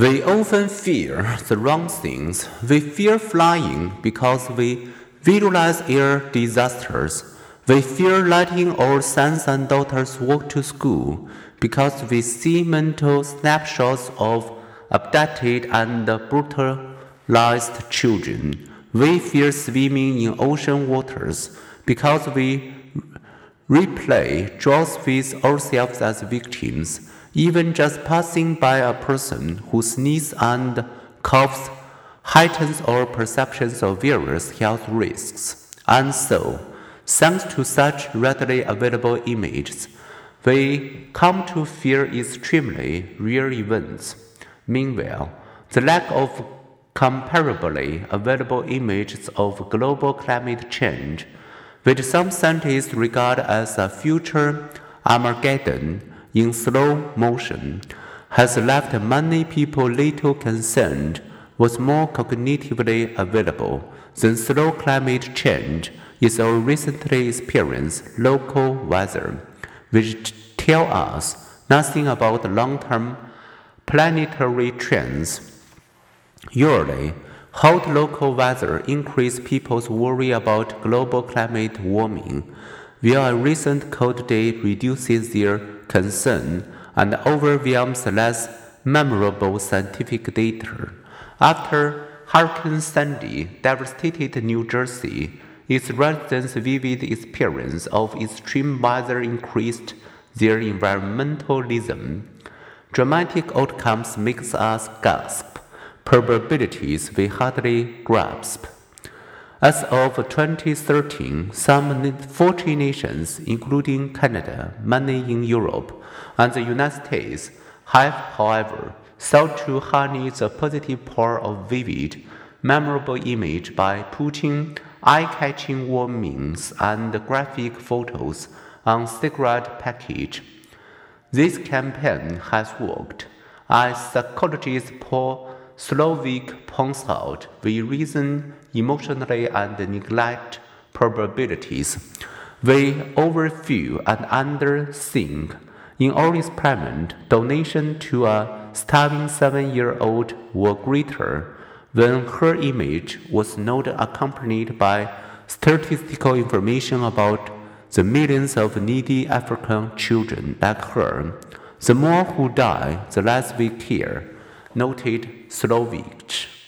We often fear the wrong things. We fear flying because we visualize air disasters. We fear letting our sons and daughters walk to school because we see mental snapshots of abducted and brutalized children. We fear swimming in ocean waters because we replay Jaws with ourselves as victims. Even just passing by a person who sneezes and coughs heightens our perceptions of various health risks. And so, thanks to such readily available images, we come to fear extremely rare events. Meanwhile, the lack of comparably available images of global climate change, which some scientists regard as a future Armageddon, in slow motion has left many people little concerned was more cognitively available than slow climate change is our recently experienced local weather, which tell us nothing about long-term planetary trends. Usually, hot local weather increase people's worry about global climate warming, a recent cold day reduces their concern and overwhelms less memorable scientific data. After Hurricane Sandy devastated New Jersey, its residents' vivid experience of extreme weather increased their environmentalism. Dramatic outcomes makes us gasp, probabilities we hardly grasp. As of 2013, some 40 nations, including Canada, many in Europe, and the United States, have, however, sought to harness the positive power of vivid, memorable image by putting eye-catching warnings and graphic photos on cigarette package. This campaign has worked, as psychologist Paul Slovic points out, we reason emotionally and neglect probabilities. We overfeel and underthink. In our experiment, donation to a starving seven-year-old were greater when her image was not accompanied by statistical information about the millions of needy African children like her. The more who die, the less we care noted Slovic.